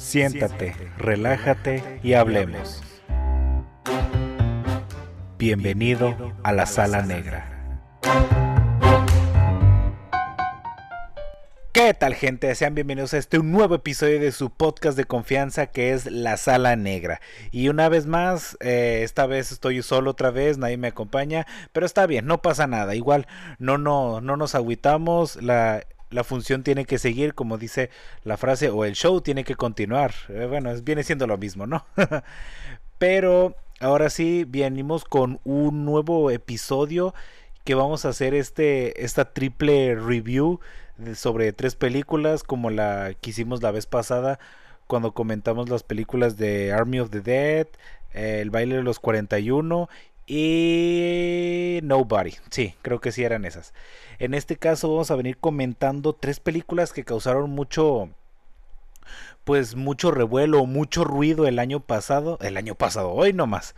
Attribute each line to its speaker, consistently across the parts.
Speaker 1: Siéntate, relájate y hablemos. Bienvenido a la sala negra. ¿Qué tal gente? Sean bienvenidos a este nuevo episodio de su podcast de confianza que es La Sala Negra. Y una vez más, eh, esta vez estoy solo otra vez, nadie me acompaña, pero está bien, no pasa nada. Igual no, no, no nos agüitamos, la, la función tiene que seguir, como dice la frase, o el show tiene que continuar. Eh, bueno, viene siendo lo mismo, ¿no? pero ahora sí, venimos con un nuevo episodio que vamos a hacer este, esta triple review sobre tres películas como la que hicimos la vez pasada cuando comentamos las películas de Army of the Dead, eh, El baile de los 41 y Nobody. Sí, creo que sí eran esas. En este caso vamos a venir comentando tres películas que causaron mucho pues mucho revuelo, mucho ruido el año pasado, el año pasado, hoy nomás.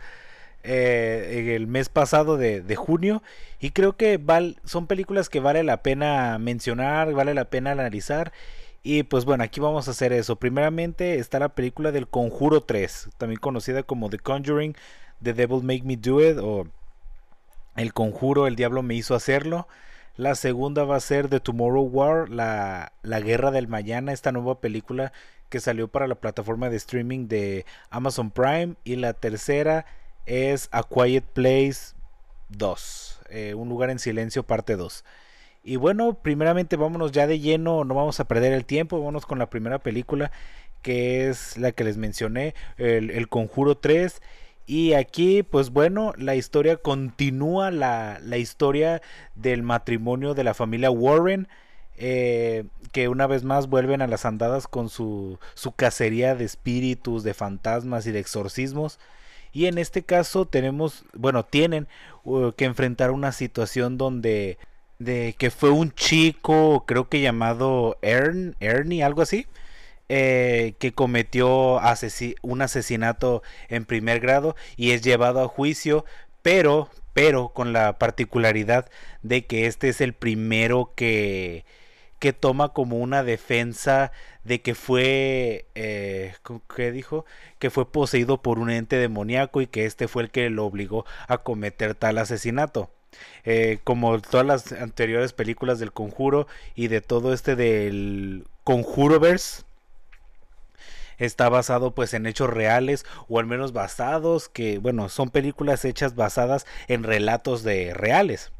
Speaker 1: Eh, el mes pasado de, junio y creo que val, son películas que vale la pena mencionar, vale la pena analizar y pues bueno, aquí vamos a hacer eso. Primeramente está la película del Conjuro 3, también conocida como The Conjuring, The Devil Make Me Do It o El Conjuro, el Diablo me hizo hacerlo. La segunda va a ser The Tomorrow War, la, la Guerra del Mañana, esta nueva película que salió para la plataforma de streaming de Amazon Prime. Y la tercera es A Quiet Place 2, eh, Un lugar en silencio parte 2. Y bueno, primeramente vámonos ya de lleno, no vamos a perder el tiempo, vámonos con la primera película que es la que les mencioné, el, Conjuro 3. Y aquí, pues bueno, la historia continúa, la, la historia del matrimonio de la familia Warren, eh, que una vez más vuelven a las andadas con su, su cacería de espíritus, de fantasmas y de exorcismos. Y en este caso tenemos, bueno, tienen uh, que enfrentar una situación donde de que fue un chico, creo que llamado Ern, Ernie, algo así, eh, que cometió un asesinato en primer grado y es llevado a juicio, pero, pero con la particularidad de que este es el primero que que toma como una defensa de que fue, eh, ¿qué dijo? Que fue poseído por un ente demoníaco y que este fue el que lo obligó a cometer tal asesinato. Eh, como todas las anteriores películas del conjuro y de todo este del conjuroverse está basado pues en hechos reales o al menos basados que bueno son películas hechas basadas en relatos de reales.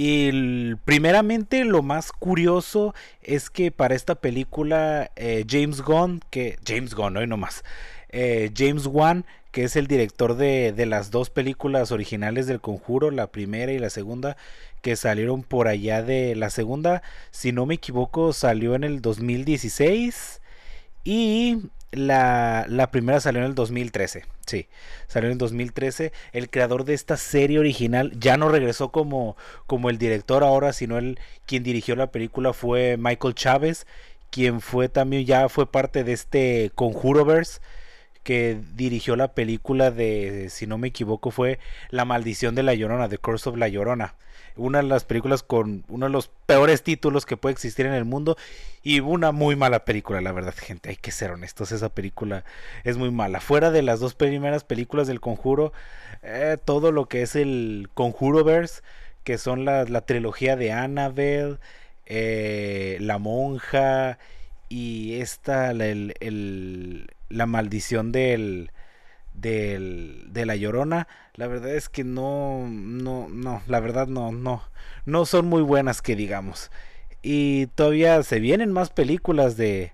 Speaker 1: Y primeramente lo más curioso es que para esta película eh, James Gunn, que James Gunn, hoy no más, eh, James Wan, que es el director de, de, las dos películas originales del Conjuro, la primera y la segunda, que salieron por allá de la segunda, si no me equivoco, salió en el 2016 y la, la, primera salió en el 2013. Sí, salió en el 2013. El creador de esta serie original ya no regresó como, como el director ahora, sino el quien dirigió la película fue Michael Chávez, quien fue también ya fue parte de este Conjuroverse que dirigió la película de, si no me equivoco, fue La maldición de la Llorona, The Curse of la Llorona una de las películas con uno de los peores títulos que puede existir en el mundo y una muy mala película, la verdad, gente, hay que ser honestos, esa película es muy mala. Fuera de las dos primeras películas del Conjuro, eh, todo lo que es el Conjuroverse, que son la, la trilogía de Annabelle, eh, La Monja y esta, el, la maldición del de la Llorona, la verdad es que no, no, no, la verdad no, no, no son muy buenas que digamos. Y todavía se vienen más películas de,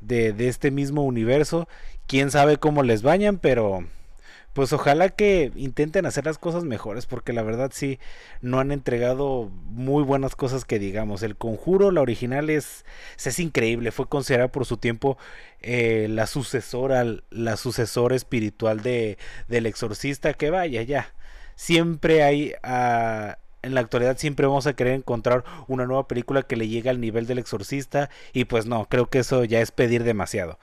Speaker 1: de, de este mismo universo. Quién sabe cómo les vayan, pero pues ojalá que intenten hacer las cosas mejores porque la verdad sí no han entregado muy buenas cosas que digamos. El conjuro la original es es increíble fue considerada por su tiempo eh, la sucesora la sucesora espiritual de del exorcista que vaya ya. Siempre hay ah, en la actualidad siempre vamos a querer encontrar una nueva película que le llegue al nivel del exorcista y pues no creo que eso ya es pedir demasiado.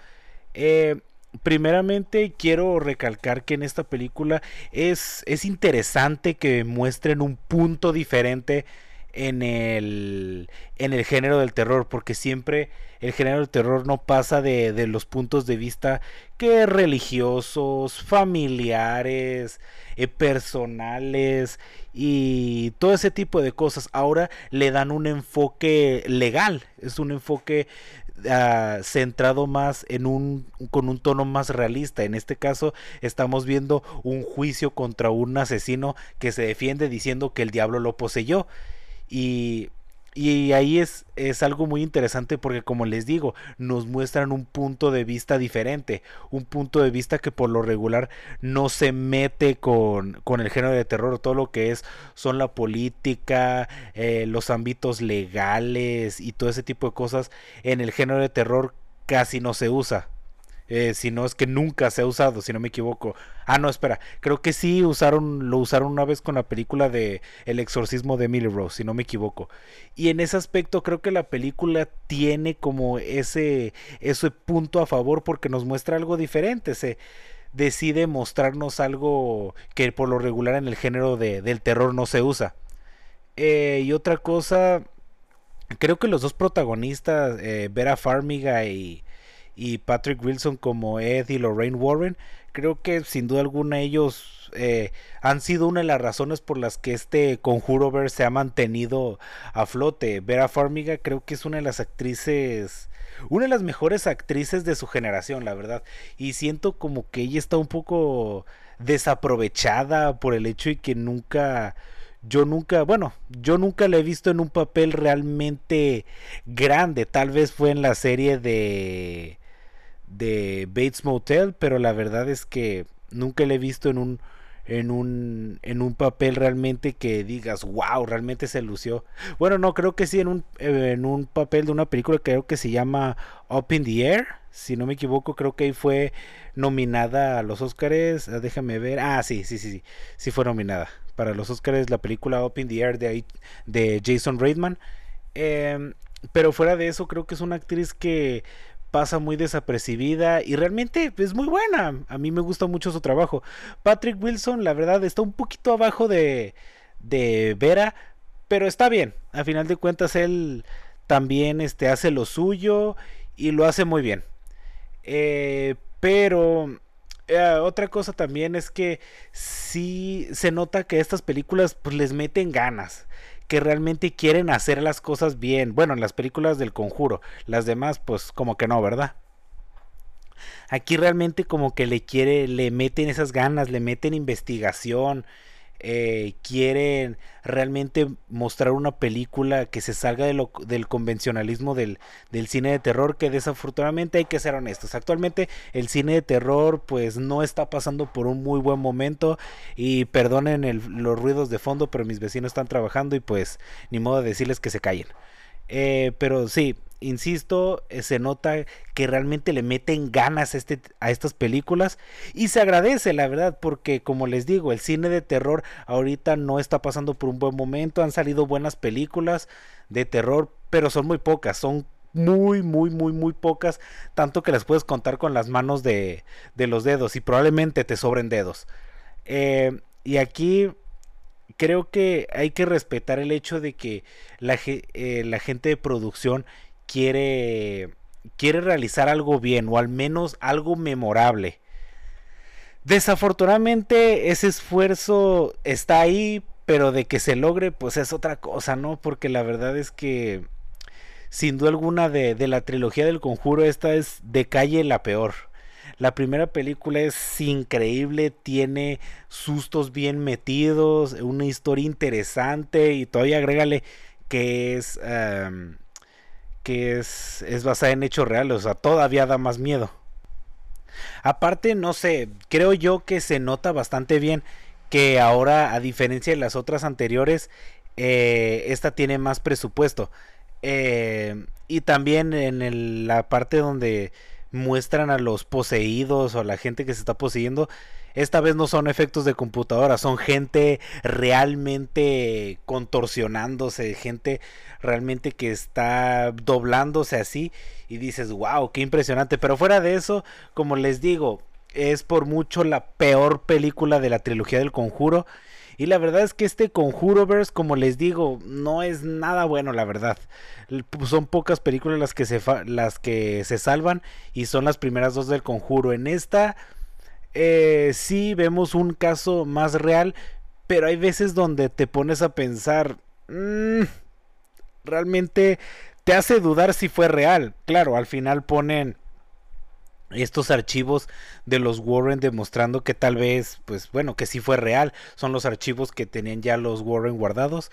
Speaker 1: Eh, primeramente quiero recalcar que en esta película es, es interesante que muestren un punto diferente en el, en el género del terror, porque siempre el género del terror no pasa de, de los puntos de vista que religiosos, familiares, eh, personales y todo ese tipo de cosas. Ahora le dan un enfoque legal, es un enfoque uh, centrado más en un con un tono más realista. En este caso estamos viendo un juicio contra un asesino que se defiende diciendo que el diablo lo poseyó y y ahí es, es algo muy interesante porque como les digo, nos muestran un punto de vista diferente, un punto de vista que por lo regular no se mete con, con el género de terror, todo lo que es son la política, eh, los ámbitos legales y todo ese tipo de cosas en el género de terror casi no se usa. Eh, si no es que nunca se ha usado, si no me equivoco. Ah, no, espera, creo que sí usaron, lo usaron una vez con la película de El exorcismo de Emily Rose, si no me equivoco. Y en ese aspecto creo que la película tiene como ese, ese punto a favor porque nos muestra algo diferente, se decide mostrarnos algo que por lo regular en el género de, del terror no se usa. Eh, y otra cosa, creo que los dos protagonistas, eh, Vera Farmiga y y Patrick Wilson como Ed y Lorraine Warren, creo que sin duda alguna ellos eh, han sido una de las razones por las que este conjuro ver se ha mantenido a flote. Vera Farmiga creo que es una de las actrices, una de las mejores actrices de su generación, la verdad. Y siento como que ella está un poco desaprovechada por el hecho de que nunca yo nunca, bueno, yo nunca la he visto en un papel realmente grande. Tal vez fue en la serie de de Bates Motel, pero la verdad es que nunca le he visto en un en un en un papel realmente que digas, "Wow, realmente se lució." Bueno, no, creo que sí en un en un papel de una película creo que se llama Up in the Air, si no me equivoco, creo que ahí fue nominada a los Oscars, ah, déjame ver. Ah, sí, sí, sí, sí, sí fue nominada para los Oscars la película Up in the Air de de Jason Reitman. Em, pero fuera de eso, creo que es una actriz que pasa muy desapercibida y realmente es muy buena. A mí me gusta mucho su trabajo. Patrick Wilson, la verdad, está un poquito abajo de, de Vera, pero está bien. A final de cuentas, él también este, hace lo suyo y lo hace muy bien. Eh, pero eh, otra cosa también es que sí se nota que estas películas pues, les meten ganas que realmente quieren hacer las cosas bien. Bueno, en las películas del conjuro, las demás pues como que no, ¿verdad? Aquí realmente como que le quiere, le meten esas ganas, le meten investigación, eh, quieren realmente mostrar una película que se salga de lo, del convencionalismo del, del, cine de terror que desafortunadamente hay que ser honestos actualmente el cine de terror pues no está pasando por un muy buen momento y perdonen el, los ruidos de fondo pero mis vecinos están trabajando y pues ni modo de decirles que se callen eh, pero sí insisto, eh, se nota que realmente le meten ganas a, este, a estas películas y se agradece, la verdad, porque como les digo, el cine de terror ahorita no está pasando por un buen momento, han salido buenas películas de terror, pero son muy pocas, son muy, muy, muy, muy pocas, tanto que las puedes contar con las manos de, de los dedos y probablemente te sobren dedos. Eh, y aquí creo que hay que respetar el hecho de que la, eh, la gente de producción quiere, quiere realizar algo bien o al menos algo memorable. Desafortunadamente ese esfuerzo está ahí, pero de que se logre pues es otra cosa, ¿no? Porque la verdad es que sin duda alguna de, de la trilogía del conjuro esta es de calle la peor. La primera película es increíble, tiene sustos bien metidos, una historia interesante y todavía agrégale que es que es, es basada en hechos reales, o sea, todavía da más miedo. Aparte, no sé, creo yo que se nota bastante bien que ahora, a diferencia de las otras anteriores, eh, esta tiene más presupuesto. Eh, y también en la parte donde muestran a los poseídos o a la gente que se está poseyendo, esta vez no son efectos de computadora, son gente realmente contorsionándose, gente realmente que está doblándose así y dices, wow, qué impresionante. Pero fuera de eso, como les digo, es por mucho la peor película de la trilogía del conjuro. Y la verdad es que este Conjuroverse, como les digo, no es nada bueno, la verdad. Son pocas películas las que se, las que se salvan y son las primeras dos del Conjuro. En esta eh, sí vemos un caso más real, pero hay veces donde te pones a pensar, mm, realmente te hace dudar si fue real. Claro, al final ponen estos archivos de los Warren demostrando que tal vez, pues bueno, que sí fue real. Son los archivos que tenían ya los Warren guardados.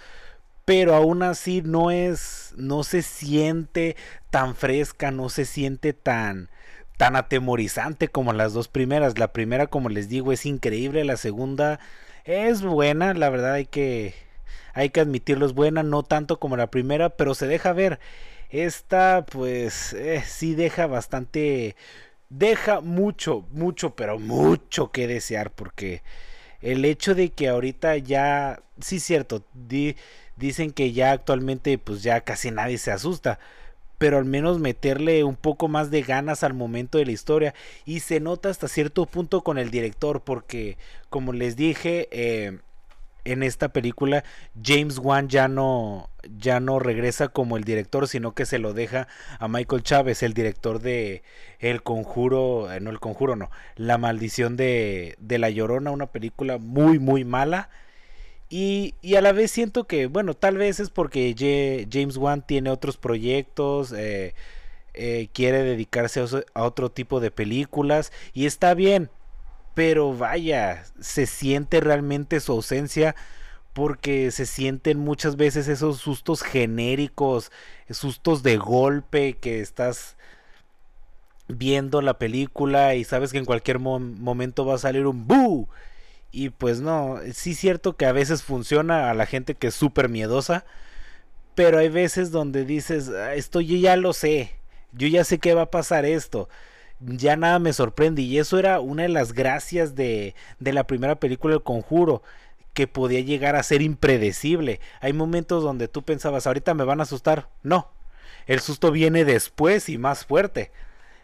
Speaker 1: Pero aún así no es, no se siente tan fresca, no se siente tan, tan atemorizante como las dos primeras. La primera, como les digo, es increíble. La segunda es buena, la verdad hay que, hay que admitirlo, es buena, no tanto como la primera, pero se deja ver. Esta, pues, eh, sí deja bastante deja mucho, mucho, pero mucho que desear porque el hecho de que ahorita ya, sí cierto, dicen que ya actualmente pues ya casi nadie se asusta, pero al menos meterle un poco más de ganas al momento de la historia y se nota hasta cierto punto con el director porque como les dije eh, en esta película James Wan ya no ya no regresa como el director sino que se lo deja a Michael Chávez el director de El Conjuro eh, no El Conjuro no La Maldición de, de la Llorona una película muy muy mala. Y, y, a la vez siento que bueno tal vez es porque James Wan tiene otros proyectos eh, eh, quiere dedicarse a otro tipo de películas y está bien pero vaya, se siente realmente su ausencia porque se sienten muchas veces esos sustos genéricos, sustos de golpe que estás viendo la película y sabes que en cualquier momento va a salir un ¡bu! Y pues no, sí cierto que a veces funciona a la gente que es súper miedosa, pero hay veces donde dices, ah, esto yo ya lo sé, yo ya sé que va a pasar esto ya nada me sorprende. Y eso era una de las gracias de, de la primera película El Conjuro que podía llegar a ser impredecible. Hay momentos donde tú pensabas, ahorita me van a asustar. No, el susto viene después y más fuerte.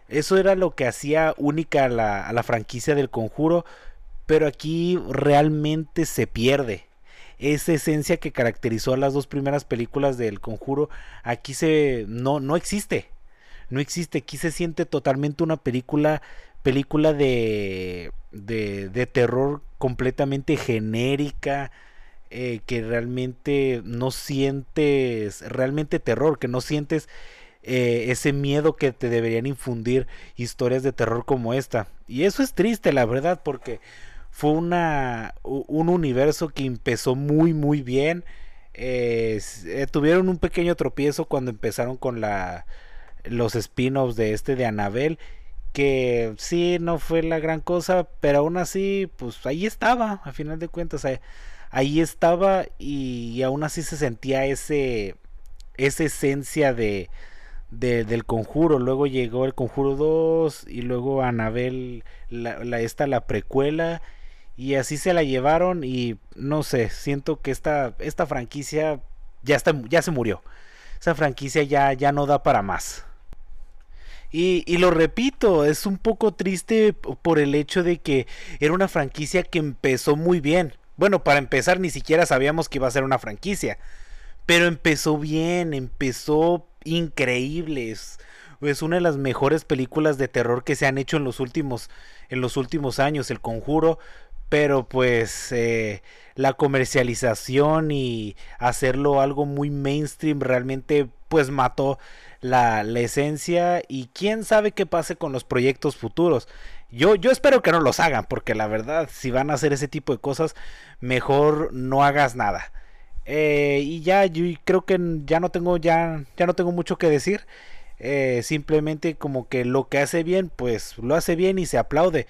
Speaker 1: Eso era lo que hacía única a la, a la franquicia del conjuro, pero aquí realmente se pierde. Esa esencia que caracterizó a las dos primeras películas del conjuro, aquí se no, no existe no existe. Aquí se siente totalmente una película, película de, de, de terror completamente genérica. Eh, que realmente no sientes realmente terror, que no sientes eh, ese miedo que te deberían infundir historias de terror como esta. Y eso es triste, la verdad, porque fue una, un universo que empezó muy, muy bien. Eh, tuvieron un pequeño tropiezo cuando empezaron con la los spin-offs de este de Anabel que sí no fue la gran cosa pero aún así pues ahí estaba a final de cuentas ahí, estaba y, aún así se sentía ese esa esencia de, del conjuro. Luego llegó el conjuro 2 y luego Anabel la, esta la precuela y así se la llevaron y no sé siento que esta esta franquicia ya está ya se murió. Esa franquicia ya ya no da para más y, lo repito, es un poco triste por el hecho de que era una franquicia que empezó muy bien. Bueno, para empezar ni siquiera sabíamos que iba a ser una franquicia. Pero empezó bien, empezó increíble. Es, una de las mejores películas de terror que se han hecho en los últimos, en los últimos años, El Conjuro. Pero pues eh, la comercialización y hacerlo algo muy mainstream realmente pues mató la, esencia y quién sabe qué pase con los proyectos futuros. Yo, yo espero que no los hagan, porque la verdad, si van a hacer ese tipo de cosas, mejor no hagas nada. Eh, y ya, yo creo que ya no tengo, ya, ya no tengo mucho que decir. Eh, simplemente como que lo que hace bien, pues lo hace bien y se aplaude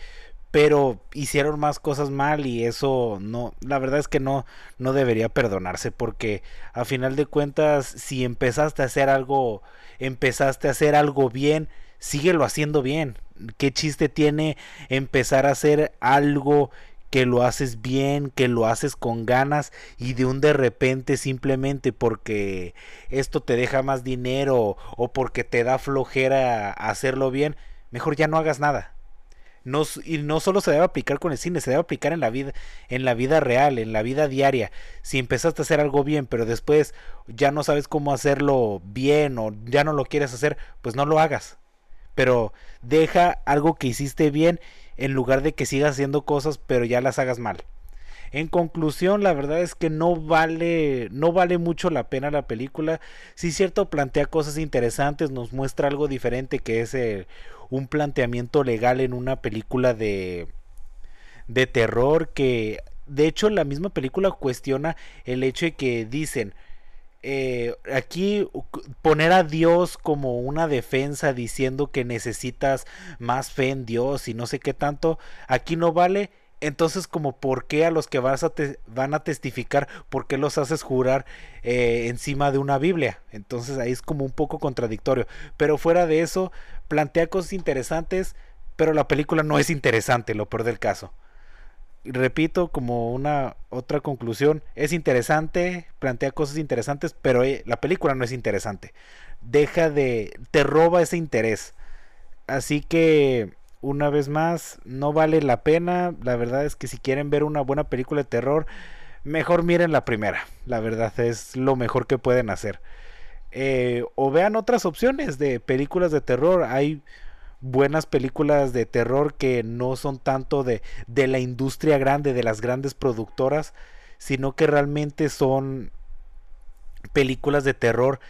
Speaker 1: pero hicieron más cosas mal y eso no, la verdad es que no, no debería perdonarse porque a final de cuentas si empezaste a hacer algo, empezaste a hacer algo bien, síguelo haciendo bien. ¿Qué chiste tiene empezar a hacer algo que lo haces bien, que lo haces con ganas y de un de repente simplemente porque esto te deja más dinero o porque te da flojera hacerlo bien, mejor ya no hagas nada No, y no solo se debe aplicar con el cine, se debe aplicar en la vida, en la vida real, en la vida diaria. Si empezaste a hacer algo bien, pero después ya no sabes cómo hacerlo bien o ya no lo quieres hacer, pues no lo hagas. Pero deja algo que hiciste bien en lugar de que sigas haciendo cosas, pero ya las hagas mal. En conclusión, la verdad es que no vale, no vale mucho la pena la película. Sí, cierto, plantea cosas interesantes, nos muestra algo diferente que es un planteamiento legal en una película de, de terror que, de hecho, la misma película cuestiona el hecho de que dicen, eh, aquí poner a Dios como una defensa diciendo que necesitas más fe en Dios y no sé qué tanto, aquí no vale entonces, como por qué a los que vas a van a testificar, por qué los haces jurar eh, encima de una Biblia? Entonces ahí es como un poco contradictorio. Pero fuera de eso, plantea cosas interesantes, pero la película no es interesante, lo peor del caso. repito, como una otra conclusión, es interesante, plantea cosas interesantes, pero eh, la película no es interesante. Deja de, te roba ese interés. Así que una vez más, no vale la pena. La verdad es que si quieren ver una buena película de terror, mejor miren la primera. La verdad es lo mejor que pueden hacer. Eh, o vean otras opciones de películas de terror. Hay buenas películas de terror que no son tanto de, de la industria grande, de las grandes productoras, sino que realmente son películas de terror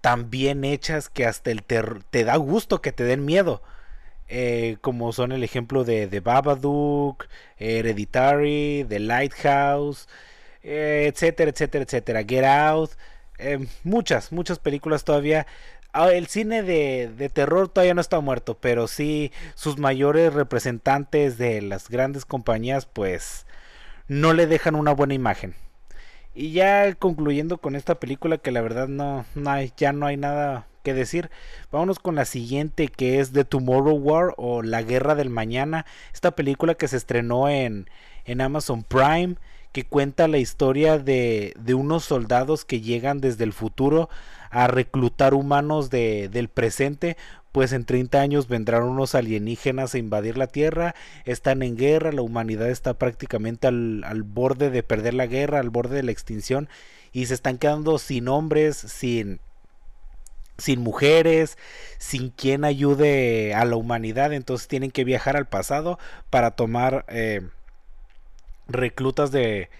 Speaker 1: tan bien hechas que hasta el terror te da gusto que te den miedo. Eh, como son el ejemplo de The Babadook, Hereditary, The Lighthouse, eh, etcétera, etcétera, etcétera, Get Out, eh, muchas, muchas películas todavía. Ah, el cine de, de, terror todavía no está muerto, pero sí sus mayores representantes de las grandes compañías pues no le dejan una buena imagen. Y ya concluyendo con esta película que la verdad no, no hay, ya no hay nada que decir. Vámonos con la siguiente que es The Tomorrow War o La Guerra del Mañana. Esta película que se estrenó en, en Amazon Prime que cuenta la historia de, de, unos soldados que llegan desde el futuro a reclutar humanos de, del presente, pues en 30 años vendrán unos alienígenas a invadir la Tierra, están en guerra, la humanidad está prácticamente al, al borde de perder la guerra, al borde de la extinción, y se están quedando sin hombres, sin, sin mujeres, sin quien ayude a la humanidad, entonces tienen que viajar al pasado para tomar eh, reclutas de,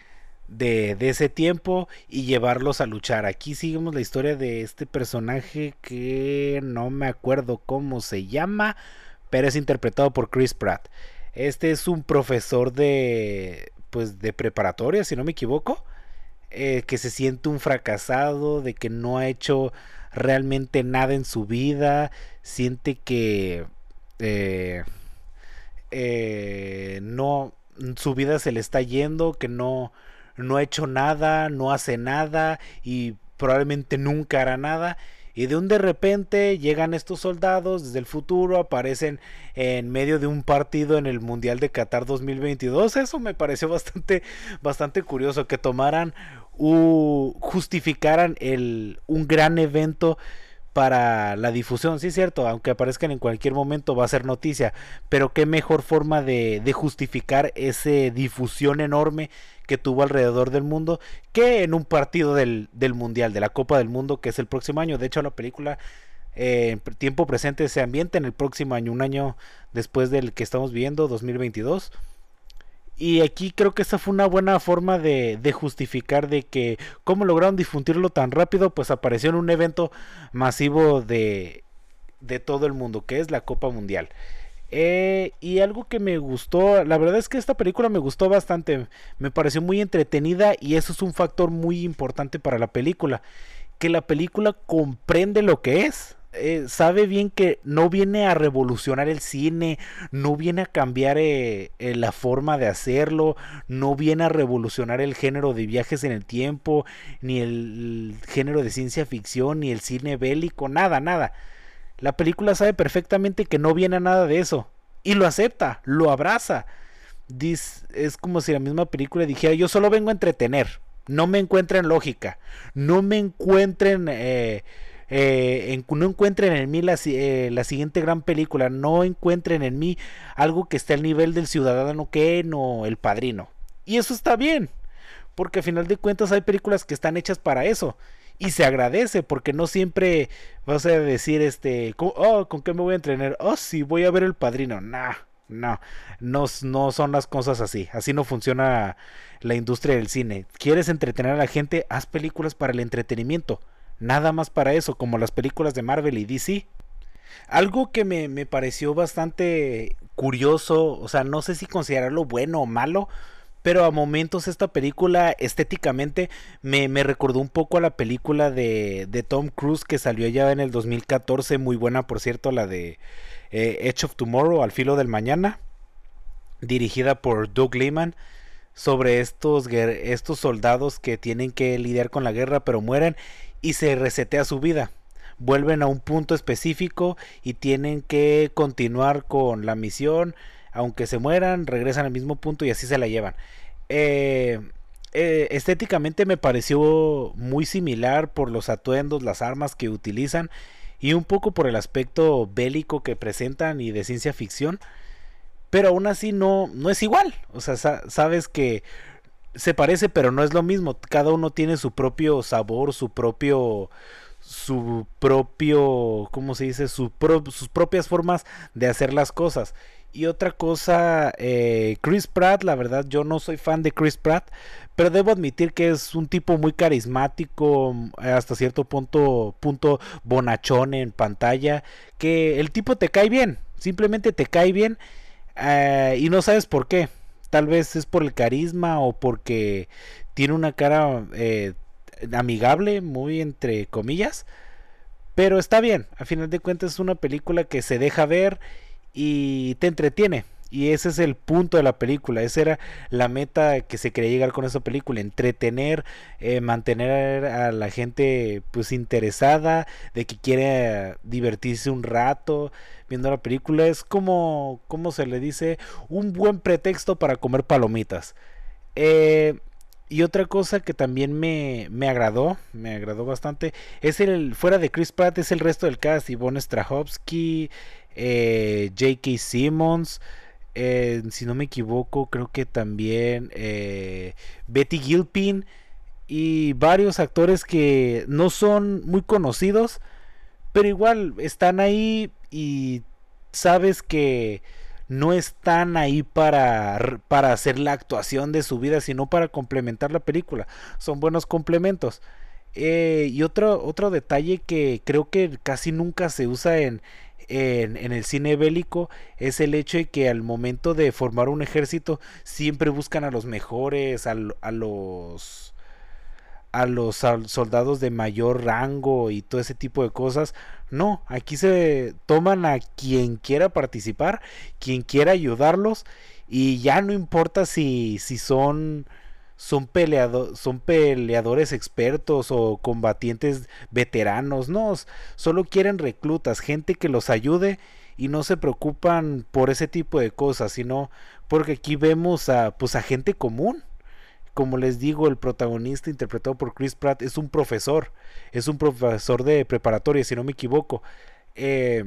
Speaker 1: de, de, ese tiempo y llevarlos a luchar. Aquí seguimos la historia de este personaje que no me acuerdo cómo se llama, pero es interpretado por Chris Pratt. Este es un profesor de pues de preparatoria, si no me equivoco, eh, que se siente un fracasado, de que no ha hecho realmente nada en su vida, siente que eh, eh, no, su vida se le está yendo, que no, no ha hecho nada, no hace nada y probablemente nunca hará nada. Y de un de repente llegan estos soldados desde el futuro, aparecen en medio de un partido en el Mundial de Qatar 2022. Eso me pareció bastante, bastante curioso que tomaran justificaran el, un gran evento para la difusión, sí es cierto, aunque aparezcan en cualquier momento va a ser noticia, pero qué mejor forma de, justificar esa difusión enorme que tuvo alrededor del mundo que en un partido del, Mundial, de la Copa del Mundo, que es el próximo año. De hecho, la película eh, en tiempo presente se ambienta en el próximo año, un año después del que estamos viviendo, 2022. Y aquí creo que esa fue una buena forma de, de, justificar de que cómo lograron difundirlo tan rápido, pues apareció en un evento masivo de, de todo el mundo, que es la Copa Mundial. Eh, y algo que me gustó, la verdad es que esta película me gustó bastante, me pareció muy entretenida y eso es un factor muy importante para la película, que la película comprende lo que es. Eh, sabe bien que no viene a revolucionar el cine, no viene a cambiar eh, eh, la forma de hacerlo, no viene a revolucionar el género de viajes en el tiempo, ni el, género de ciencia ficción, ni el cine bélico, nada, nada. La película sabe perfectamente que no viene a nada de eso. Y lo acepta, lo abraza. Es como si la misma película dijera, yo solo vengo a entretener. No me encuentren lógica. No me encuentren no encuentren en mí la, eh, la, siguiente gran película, no encuentren en mí algo que esté al nivel del ciudadano Ken o el padrino. Y eso está bien, porque al final de cuentas hay películas que están hechas para eso. Y se agradece porque no siempre vas a decir, este, oh, ¿con qué me voy a entrenar? Oh, sí, voy a ver el padrino. Nah, no, no, no son las cosas así. Así no funciona la industria del cine. ¿Quieres entretener a la gente? Haz películas para el entretenimiento. Nada más para eso, como las películas de Marvel y DC. Algo que me, me pareció bastante curioso, o sea, no sé si considerarlo bueno o malo, pero a momentos esta película estéticamente me, me recordó un poco a la película de, de, Tom Cruise que salió ya en el 2014, muy buena por cierto, la de eh, Edge of Tomorrow, Al filo del mañana, dirigida por Doug Liman sobre estos, estos soldados que tienen que lidiar con la guerra pero mueren y se resetea su vida vuelven a un punto específico y tienen que continuar con la misión aunque se mueran, regresan al mismo punto y así se la llevan. Eh, eh, estéticamente me pareció muy similar por los atuendos, las armas que utilizan y un poco por el aspecto bélico que presentan y de ciencia ficción. Pero aún así no, no es igual. O sea, sabes que se parece, pero no es lo mismo. Cada uno tiene su propio sabor, su propio su propio, ¿cómo se dice? sus propias formas de hacer las cosas. Y otra cosa, eh, Chris Pratt, la verdad yo no soy fan de Chris Pratt, pero debo admitir que es un tipo muy carismático, hasta cierto punto, punto bonachón en pantalla, que el tipo te cae bien, simplemente te cae bien eh, y no sabes por qué. Tal vez es por el carisma o porque tiene una cara eh, amigable, muy entre comillas. Pero está bien, a final de cuentas es una película que se deja ver y te entretiene. Y ese es el punto de la película. Esa era la meta que se quería llegar con esa película. Entretener, eh, mantener a la gente pues interesada, de que quiere divertirse un rato viendo la película. Es como, como se le dice, un buen pretexto para comer palomitas. Eh, y otra cosa que también me, me, agradó, me agradó bastante, es el, fuera de Chris Pratt, es el resto del cast, Ivonne Strahovski, eh, J.K. Simmons, eh, si no me equivoco, creo que también eh, Betty Gilpin y varios actores que no son muy conocidos, pero igual están ahí y sabes que no están ahí para, para hacer la actuación de su vida, sino para complementar la película. Son buenos complementos. y otro, otro detalle que creo que casi nunca se usa en, en, el cine bélico es el hecho de que al momento de formar un ejército siempre buscan a los mejores, a, los a los soldados de mayor rango y todo ese tipo de cosas. No, aquí se toman a quien quiera participar, quien quiera ayudarlos y ya no importa si, si son son, son peleadores expertos o combatientes veteranos, no, solo quieren reclutas, gente que los ayude y no se preocupan por ese tipo de cosas, sino porque aquí vemos a pues a gente común. Como les digo, el protagonista interpretado por Chris Pratt es un profesor, es un profesor de preparatoria, si no me equivoco. Eh,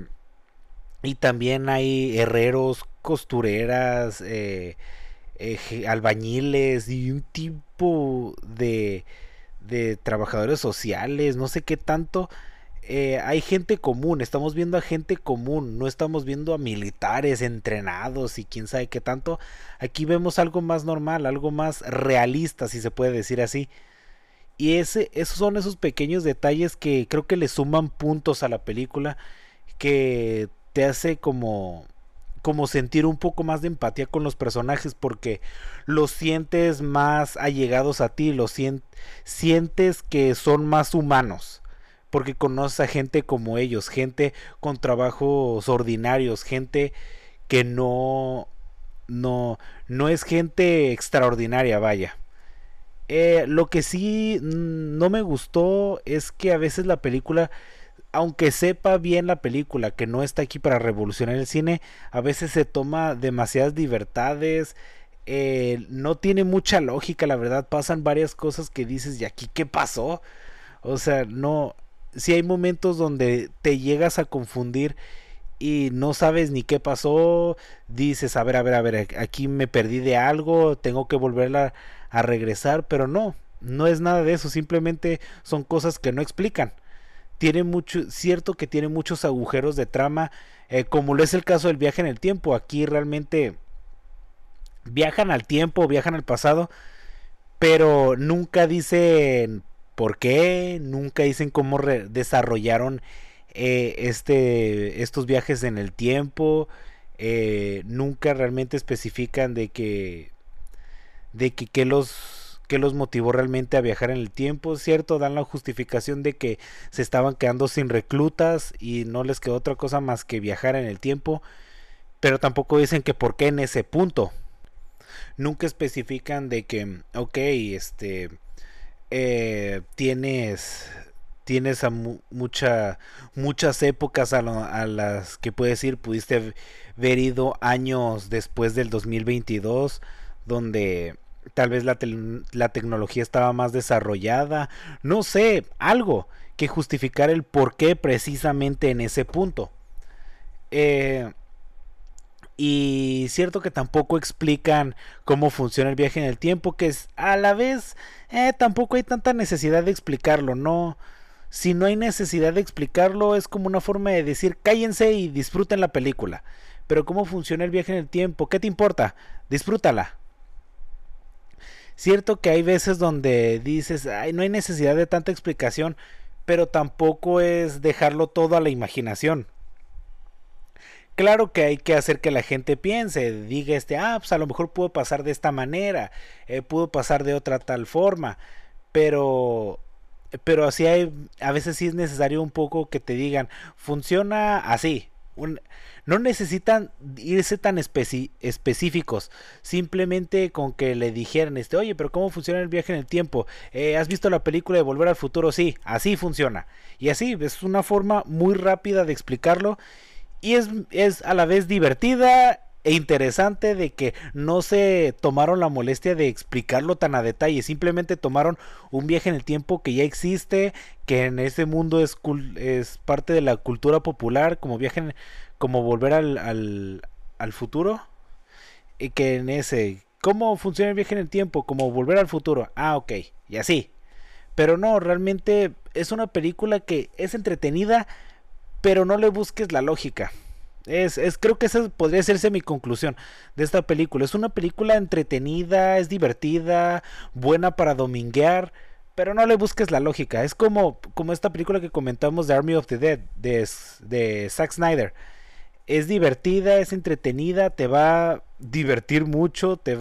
Speaker 1: y también hay herreros, costureras, eh, albañiles y un tipo de, de trabajadores sociales, no sé qué tanto. Eh, hay gente común, estamos viendo a gente común, no estamos viendo a militares entrenados y quién sabe qué tanto. Aquí vemos algo más normal, algo más realista, si se puede decir así. Y ese, esos son esos pequeños detalles que creo que le suman puntos a la película, que te hace como como sentir un poco más de empatía con los personajes porque los sientes más allegados a ti, los sientes que son más humanos porque conoces a gente como ellos, gente con trabajos ordinarios, gente que no no no es gente extraordinaria, vaya. Eh, lo que sí no me gustó es que a veces la película aunque sepa bien la película que no está aquí para revolucionar el cine, a veces se toma demasiadas libertades, eh, no tiene mucha lógica, la verdad, pasan varias cosas que dices, ¿y aquí qué pasó? O sea, no, si hay momentos donde te llegas a confundir y no sabes ni qué pasó, dices, a ver, a ver, a ver, aquí me perdí de algo, tengo que volverla a regresar, pero no, no es nada de eso, simplemente son cosas que no explican. Tiene mucho, cierto que tiene muchos agujeros de trama, eh, como lo es el caso del viaje en el tiempo. Aquí realmente viajan al tiempo, viajan al pasado, pero nunca dicen por qué, nunca dicen cómo desarrollaron eh, este, estos viajes en el tiempo, eh, nunca realmente especifican de que, de que, que los que los motivó realmente a viajar en el tiempo, ¿cierto? Dan la justificación de que se estaban quedando sin reclutas y no les quedó otra cosa más que viajar en el tiempo, pero tampoco dicen que por qué en ese punto. Nunca especifican de que, ok, este, eh, tienes tienes a mucha, muchas épocas a, a, las que puedes ir, pudiste haber ido años después del 2022, donde tal vez la, tecnología estaba más desarrollada, no sé, algo que justificar el por qué precisamente en ese punto. Eh, y cierto que tampoco explican cómo funciona el viaje en el tiempo, que es a la vez eh, tampoco hay tanta necesidad de explicarlo, no. Si no hay necesidad de explicarlo, es como una forma de decir cállense y disfruten la película. Pero cómo funciona el viaje en el tiempo, ¿qué te importa? Disfrútala. Cierto que hay veces donde dices, no hay necesidad de tanta explicación, pero tampoco es dejarlo todo a la imaginación. Claro que hay que hacer que la gente piense, diga este, ah, pues a lo mejor pudo pasar de esta manera, eh, pudo pasar de otra tal forma, pero, pero así hay, a veces sí es necesario un poco que te digan, funciona así, no necesitan irse tan específicos. Simplemente con que le dijeran, este, oye, pero ¿cómo funciona el viaje en el tiempo? Eh, ¿Has visto la película de Volver al Futuro? Sí, así funciona. Y así, es una forma muy rápida de explicarlo. Y es, es a la vez divertida e interesante de que no se tomaron la molestia de explicarlo tan a detalle, simplemente tomaron un viaje en el tiempo que ya existe, que en ese mundo es, es parte de la cultura popular, como viaje como volver al, al, al futuro, y que en ese, ¿cómo funciona el viaje en el tiempo? Como volver al futuro, ah, ok, y así. Pero no, realmente es una película que es entretenida, pero no le busques la lógica. Es, es, creo que esa podría serse mi conclusión de esta película. Es una película entretenida, es divertida, buena para dominguear, pero no le busques la lógica. Es como, como esta película que comentamos de Army of the Dead, de, de Zack Snyder. Es divertida, es entretenida, te va a divertir mucho, te,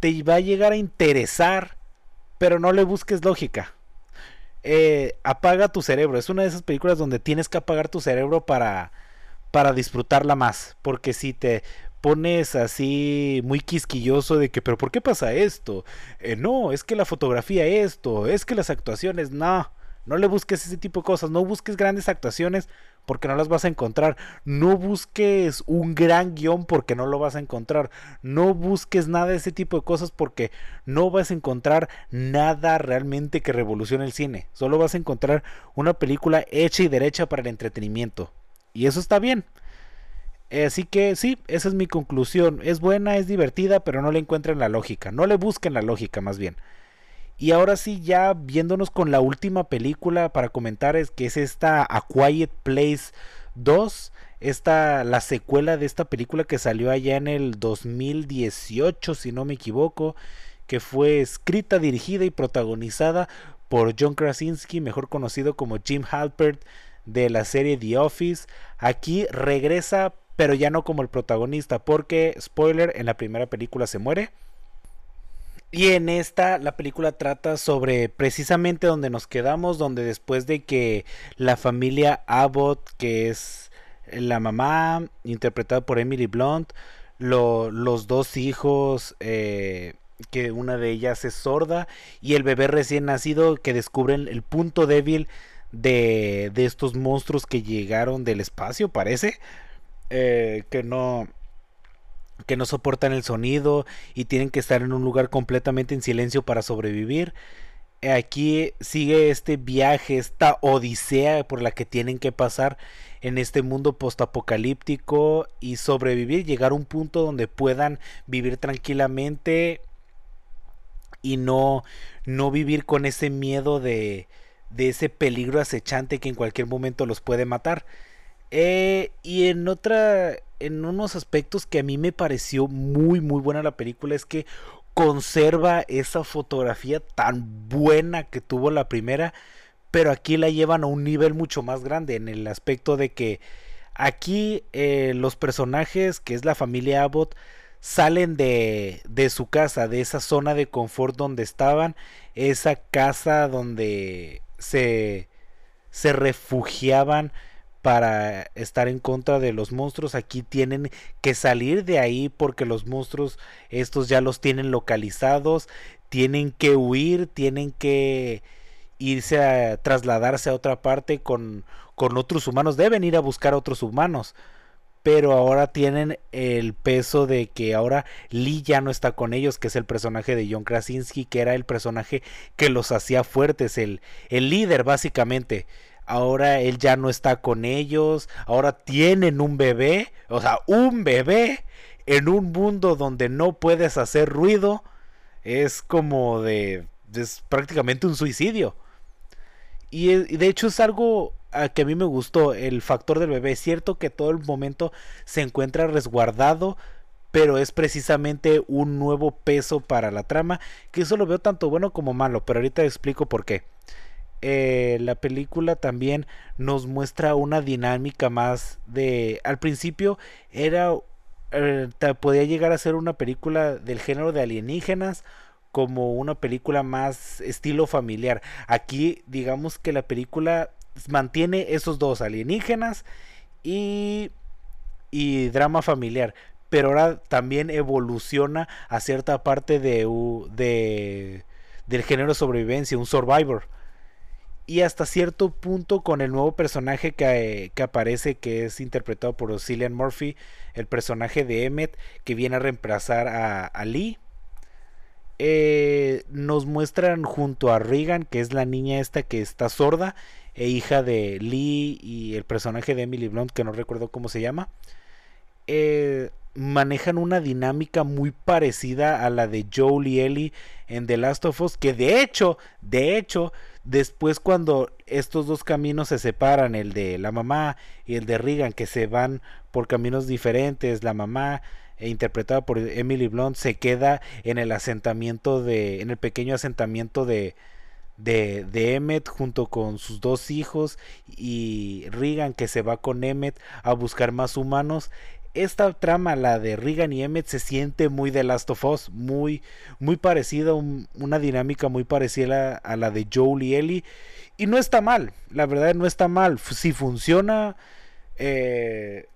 Speaker 1: te va a llegar a interesar, pero no le busques lógica. Eh, apaga tu cerebro. Es una de esas películas donde tienes que apagar tu cerebro para para disfrutarla más. Porque si te pones así muy quisquilloso de que, pero ¿por qué pasa esto? Eh, no, es que la fotografía esto, es que las actuaciones, no. No le busques ese tipo de cosas, no busques grandes actuaciones porque no las vas a encontrar. No busques un gran guion porque no lo vas a encontrar. No busques nada de ese tipo de cosas porque no vas a encontrar nada realmente que revolucione el cine. Solo vas a encontrar una película hecha y derecha para el entretenimiento. Y eso está bien. Así que sí, esa es mi conclusión. Es buena, es divertida, pero no le encuentran la lógica. No le busquen la lógica, más bien. Y ahora sí, ya viéndonos con la última película para comentar, es que es esta A Quiet Place 2. Esta, la secuela de esta película que salió allá en el 2018, si no me equivoco, que fue escrita, dirigida y protagonizada por John Krasinski, mejor conocido como Jim Halpert, de la serie The Office. Aquí regresa, pero ya no como el protagonista, porque, spoiler, en la primera película se muere. Y en esta, la película trata sobre precisamente donde nos quedamos, donde después de que la familia Abbott, que es la mamá, interpretada por Emily Blunt, los dos hijos, eh, que una de ellas es sorda, y el bebé recién nacido que descubren el punto débil de, de estos monstruos que llegaron del espacio, parece. Eh, que no que no soportan el sonido y tienen que estar en un lugar completamente en silencio para sobrevivir. aquí sigue este viaje, esta odisea por la que tienen que pasar en este mundo postapocalíptico y sobrevivir, llegar a un punto donde puedan vivir tranquilamente y no, no vivir con ese miedo de, de ese peligro acechante que en cualquier momento los puede matar. Eh, y en otra, en unos aspectos que a mí me pareció muy muy buena la película es que conserva esa fotografía tan buena que tuvo la primera pero aquí la llevan a un nivel mucho más grande en el aspecto de que aquí eh, los personajes, que es la familia Abbott, salen de, de su casa, de esa zona de confort donde estaban, esa casa donde se, se refugiaban para estar en contra de los monstruos. Aquí tienen que salir de ahí porque los monstruos estos ya los tienen localizados, tienen que huir, tienen que irse a trasladarse a otra parte con, con otros humanos, deben ir a buscar a otros humanos. Pero ahora tienen el peso de que ahora Lee ya no está con ellos, que es el personaje de John Krasinski, que era el personaje que los hacía fuertes, el, el líder básicamente ahora él ya no está con ellos, ahora tienen un bebé, o sea, un bebé en un mundo donde no puedes hacer ruido, es como de, es prácticamente un suicidio. Y, de hecho es algo que a mí me gustó, el factor del bebé. Es cierto que todo el momento se encuentra resguardado, pero es precisamente un nuevo peso para la trama, que eso lo veo tanto bueno como malo, pero ahorita explico por qué. Eh, la película también nos muestra una dinámica más de... Al principio era... Eh, podía llegar a ser una película del género de alienígenas como una película más estilo familiar. Aquí digamos que la película mantiene esos dos alienígenas y, y drama familiar. Pero ahora también evoluciona a cierta parte de, de del género sobrevivencia, un survivor. Y hasta cierto punto con el nuevo personaje que, que, aparece, que es interpretado por Cillian Murphy, el personaje de Emmet, que viene a reemplazar a, a Lee eh, nos muestran junto a Regan, que es la niña esta que está sorda, e hija de Lee y el personaje de Emily Blunt, que no recuerdo cómo se llama, eh, manejan una dinámica muy parecida a la de Joel y Ellie en The Last of Us, que de hecho, de hecho, después cuando estos dos caminos se separan, el de la mamá y el de Regan, que se van por caminos diferentes, la mamá e interpretada por Emily Blunt, se queda en el asentamiento de, en el pequeño asentamiento de, de, de Emmet junto con sus dos hijos y Regan que se va con Emmet a buscar más humanos. Esta trama, la de Regan y Emmet, se siente muy de Last of Us, muy, muy parecida, una dinámica muy parecida a, la de Joel y Ellie. Y no está mal, la verdad no está mal. Si funciona, eh,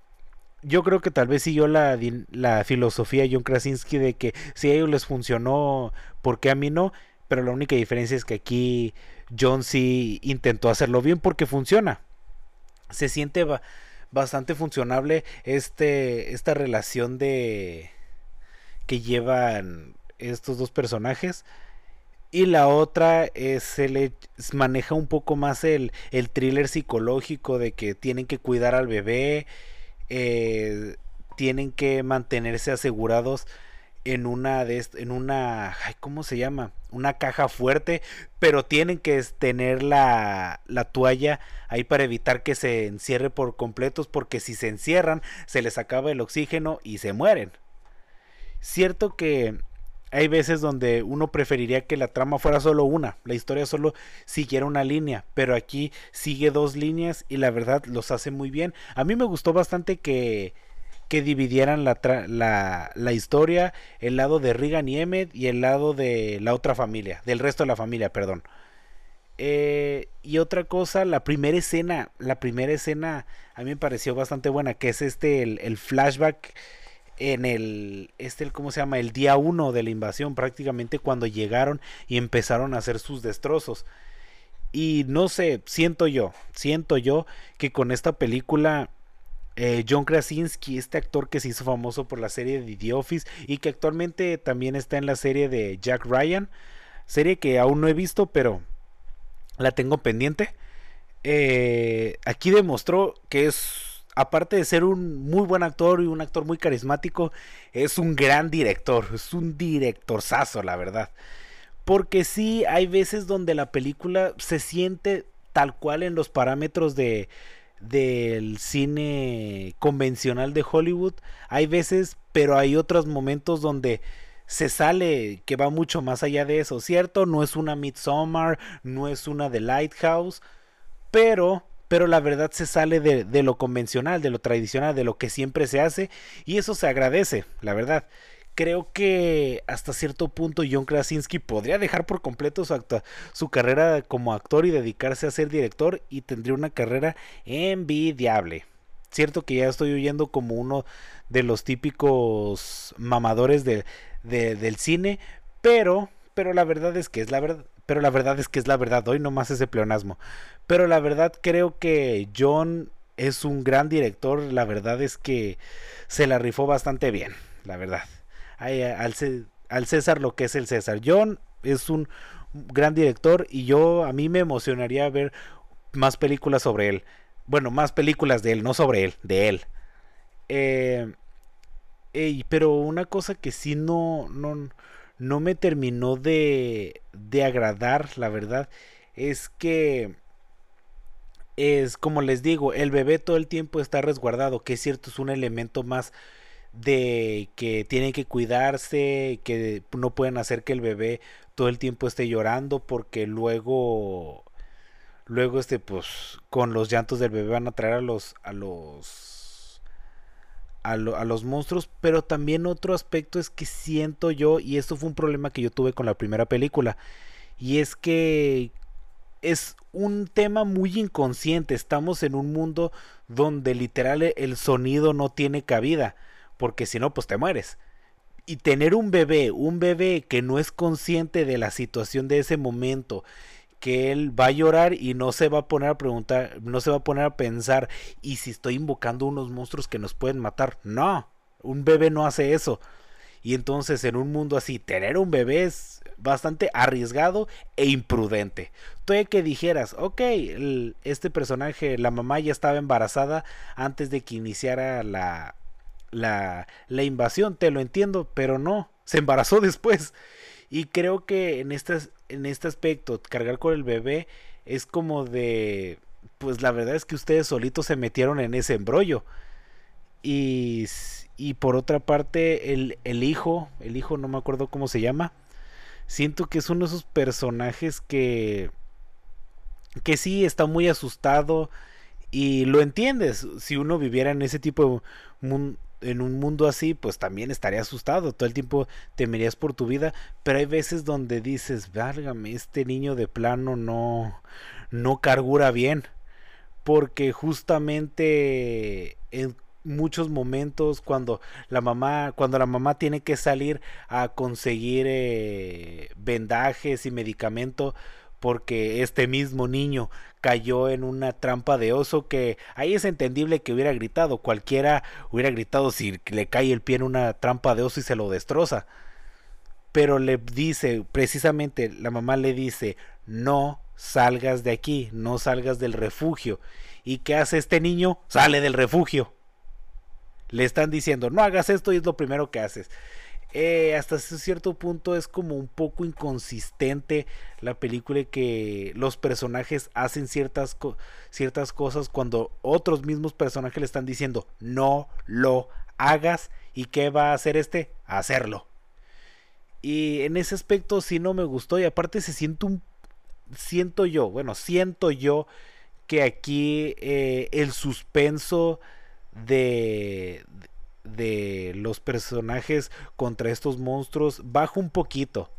Speaker 1: yo creo que tal vez siguió la, la filosofía de John Krasinski de que si a ellos les funcionó, ¿por qué a mí no? Pero la única diferencia es que aquí John sí intentó hacerlo bien porque funciona. Se siente bastante funcionable este, esta relación de que llevan estos dos personajes. Y la otra es el maneja un poco más el, el thriller psicológico de que tienen que cuidar al bebé eh, tienen que mantenerse asegurados en una de en una cómo se llama una caja fuerte pero tienen que tener la, la toalla ahí para evitar que se encierre por completos porque si se encierran se les acaba el oxígeno y se mueren cierto que hay veces donde uno preferiría que la trama fuera solo una, la historia solo siguiera una línea, pero aquí sigue dos líneas y la verdad los hace muy bien. A mí me gustó bastante que, que dividieran la, la, historia, el lado de Regan y Emmet y el lado de la otra familia, del resto de la familia, perdón. Eh, y otra cosa, la primera escena, la primera escena a mí me pareció bastante buena, que es este, el, el flashback en el, este, ¿cómo se llama? El día uno de la invasión, prácticamente cuando llegaron y empezaron a hacer sus destrozos. Y no sé, siento yo, siento yo que con esta película eh, John Krasinski, este actor que se hizo famoso por la serie de The Office y que actualmente también está en la serie de Jack Ryan, serie que aún no he visto, pero la tengo pendiente. Eh, aquí demostró que es, aparte de ser un muy buen actor y un actor muy carismático, es un gran director, es un directorzazo, la verdad. Porque sí, hay veces donde la película se siente tal cual en los parámetros de del cine convencional de Hollywood. Hay veces, pero hay otros momentos donde se sale que va mucho más allá de eso, ¿cierto? No es una Midsommar, no es una The Lighthouse, pero pero la verdad se sale de, de, lo convencional, de lo tradicional, de lo que siempre se hace, y eso se agradece, la verdad. Creo que hasta cierto punto John Krasinski podría dejar por completo su, su carrera como actor y dedicarse a ser director y tendría una carrera envidiable. Cierto que ya estoy oyendo como uno de los típicos mamadores de, del cine, pero, pero la verdad es que es la verdad, pero la verdad es que es la verdad, hoy nomás ese pleonasmo. Pero la verdad creo que John es un gran director, la verdad es que se la rifó bastante bien, la verdad. Al, al César lo que es el César. John es un gran director y yo a mí me emocionaría ver más películas sobre él. Bueno, más películas de él, no sobre él, de él. Eh, pero una cosa que sí no, no, no me terminó de, de agradar, la verdad, es que es como les digo, el bebé todo el tiempo está resguardado, que es cierto, es un elemento más de que tienen que cuidarse, que no pueden hacer que el bebé todo el tiempo esté llorando porque luego luego este pues con los llantos del bebé van a traer a los a los a, los monstruos, pero también otro aspecto es que siento yo, y esto fue un problema que yo tuve con la primera película, y es que es un tema muy inconsciente, estamos en un mundo donde literal el sonido no tiene cabida, porque si no, pues te mueres. Y tener un bebé, un bebé que no es consciente de la situación de ese momento que él va a llorar y no se va a poner a preguntar, no se va a poner a pensar, ¿y si estoy invocando unos monstruos que nos pueden matar? No, un bebé no hace eso. Y entonces en un mundo así, tener un bebé es bastante arriesgado e imprudente. Todavía que dijeras, ok, este personaje, la mamá ya estaba embarazada antes de que iniciara la, la, la invasión, te lo entiendo, pero no, se embarazó después. Y creo que en, estas, en este aspecto, cargar con el bebé es como de, pues la verdad es que ustedes solitos se metieron en ese embrollo. Y, y por otra parte, el, el hijo, el hijo no me acuerdo cómo se llama, siento que es uno de esos personajes que, que sí está muy asustado y lo entiendes. Si uno viviera en ese tipo de, en un mundo así, pues también estaría asustado, todo el tiempo temerías por tu vida, pero hay veces donde dices, válgame, este niño de plano no, no cargura bien, porque justamente en muchos momentos cuando la mamá cuando la mamá tiene que salir a conseguir eh, vendajes y medicamento porque este mismo niño cayó en una trampa de oso que ahí es entendible que hubiera gritado, cualquiera hubiera gritado si le cae el pie en una trampa de oso y se lo destroza. Pero le dice, precisamente la mamá le dice, no salgas de aquí, no salgas del refugio. ¿Y qué hace este niño? Sale del refugio. Le están diciendo, no hagas esto y es lo primero que haces. Eh, hasta cierto punto es como un poco inconsistente la película que los personajes hacen ciertas, ciertas cosas cuando otros mismos personajes le están diciendo no lo hagas y qué va a hacer este hacerlo y en ese aspecto sí no me gustó y aparte se siente un siento yo bueno siento yo que aquí eh, el suspenso de, de los personajes contra estos monstruos baja un poquito.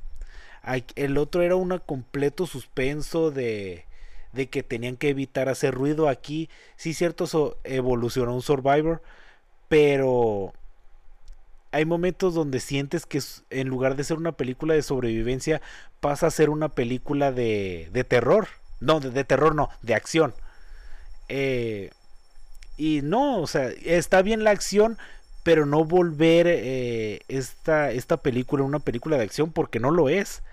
Speaker 1: El otro era un completo suspenso de, de que tenían que evitar hacer ruido. Aquí sí cierto evolucionó un Survivor, pero hay momentos donde sientes que en lugar de ser una película de sobrevivencia pasa a ser una película de, de terror. No, de, de, terror no, de acción. Eh, y no, o sea, está bien la acción, pero no volver eh, esta, esta película una película de acción porque no lo es.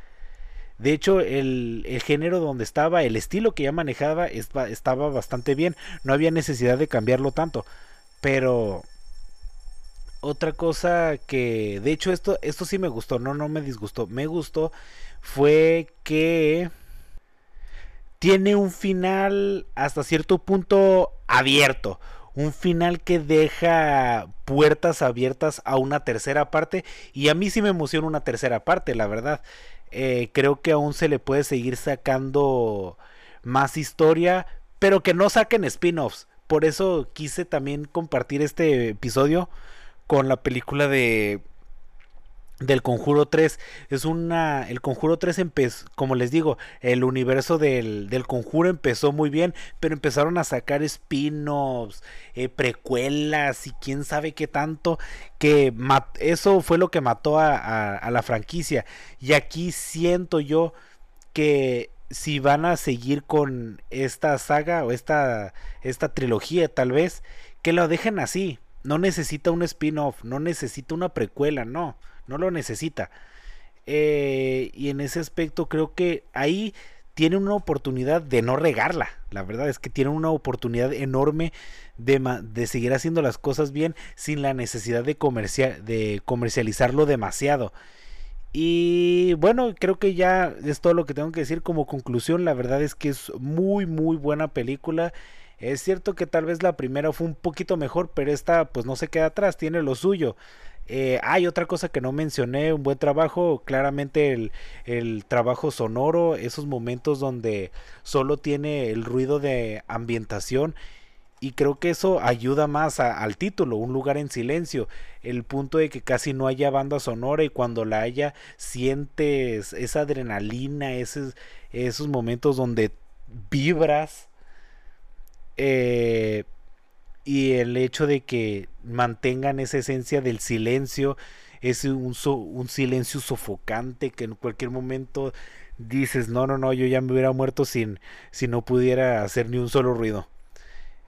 Speaker 1: De hecho, el, el, género donde estaba, el estilo que ya manejaba estaba bastante bien. No había necesidad de cambiarlo tanto. Pero otra cosa que, de hecho, esto, esto sí me gustó, no, no me disgustó, me gustó, fue que tiene un final hasta cierto punto abierto. Un final que deja puertas abiertas a una tercera parte. Y a mí sí me emociona una tercera parte, la verdad. Eh, creo que aún se le puede seguir sacando más historia. Pero que no saquen spin-offs. Por eso quise también compartir este episodio con la película de del Conjuro 3 es una el Conjuro 3 empezó como les digo el universo del, del Conjuro empezó muy bien pero empezaron a sacar spin-offs eh, precuelas y quién sabe qué tanto que eso fue lo que mató a, a la franquicia. Y aquí siento yo que si van a seguir con esta saga o esta esta trilogía tal vez que lo dejen así. No necesita un spin-off, no necesita una precuela, no, no lo necesita. Eh, y en ese aspecto creo que ahí tiene una oportunidad de no regarla. La verdad es que tiene una oportunidad enorme de, de seguir haciendo las cosas bien sin la necesidad de, de comercializarlo demasiado. Y bueno, creo que ya es todo lo que tengo que decir como conclusión. La verdad es que es muy, muy buena película. Es cierto que tal vez la primera fue un poquito mejor, pero esta pues no se queda atrás, tiene lo suyo. Eh, hay otra cosa que no mencioné, un buen trabajo, claramente el, el, trabajo sonoro, esos momentos donde solo tiene el ruido de ambientación y creo que eso ayuda más al título, un lugar en silencio, el punto de que casi no haya banda sonora y cuando la haya sientes esa adrenalina, esos, esos momentos donde vibras eh, y el hecho de que mantengan esa esencia del silencio, es un, un silencio sofocante que en cualquier momento dices, no, no, no, yo ya me hubiera muerto sin, si no pudiera hacer ni un solo ruido.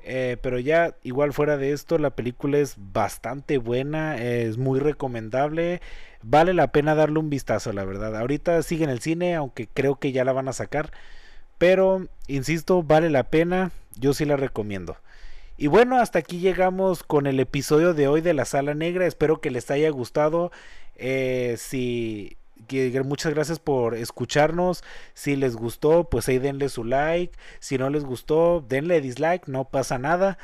Speaker 1: Eh, pero ya, igual fuera de esto, la película es bastante buena, es muy recomendable, vale la pena darle un vistazo, la verdad. Ahorita sigue en el cine, aunque creo que ya la van a sacar. Pero, insisto, vale la pena, yo sí la recomiendo. Y bueno, hasta aquí llegamos con el episodio de hoy de la Sala Negra. Espero que les haya gustado. Eh, si muchas gracias por escucharnos. Si les gustó, pues ahí denle su like. Si no les gustó, denle dislike, no pasa nada.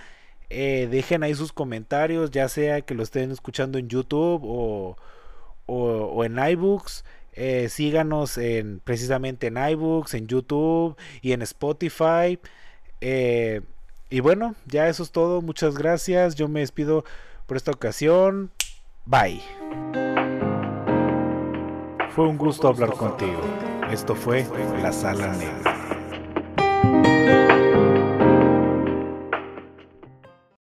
Speaker 1: Eh, dejen ahí sus comentarios, ya sea que lo estén escuchando en YouTube o, o en iBooks. Eh, síganos en, precisamente en iBooks, en YouTube y en Spotify. Y bueno, ya eso es todo. Muchas gracias. Yo me despido por esta ocasión. Bye. Fue un gusto hablar contigo. Esto fue La Sala Negra.